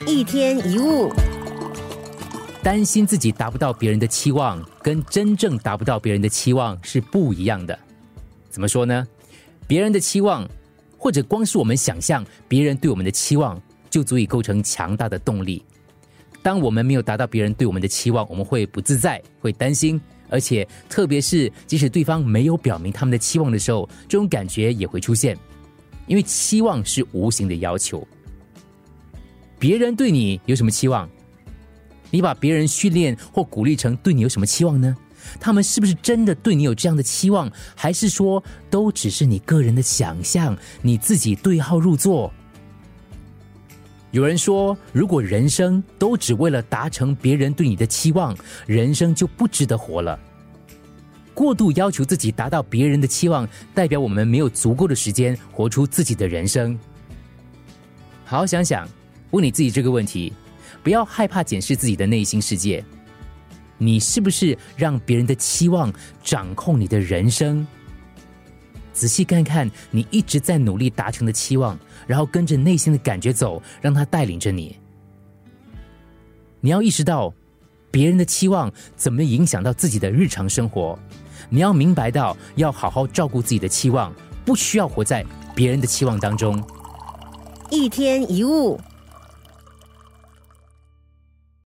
一天一物，担心自己达不到别人的期望，跟真正达不到别人的期望是不一样的。怎么说呢？别人的期望，或者光是我们想象别人对我们的期望，就足以构成强大的动力。当我们没有达到别人对我们的期望，我们会不自在，会担心，而且特别是即使对方没有表明他们的期望的时候，这种感觉也会出现，因为期望是无形的要求。别人对你有什么期望？你把别人训练或鼓励成对你有什么期望呢？他们是不是真的对你有这样的期望，还是说都只是你个人的想象，你自己对号入座？有人说，如果人生都只为了达成别人对你的期望，人生就不值得活了。过度要求自己达到别人的期望，代表我们没有足够的时间活出自己的人生。好好想想。问你自己这个问题，不要害怕检视自己的内心世界。你是不是让别人的期望掌控你的人生？仔细看看你一直在努力达成的期望，然后跟着内心的感觉走，让它带领着你。你要意识到别人的期望怎么影响到自己的日常生活。你要明白到要好好照顾自己的期望，不需要活在别人的期望当中。一天一物。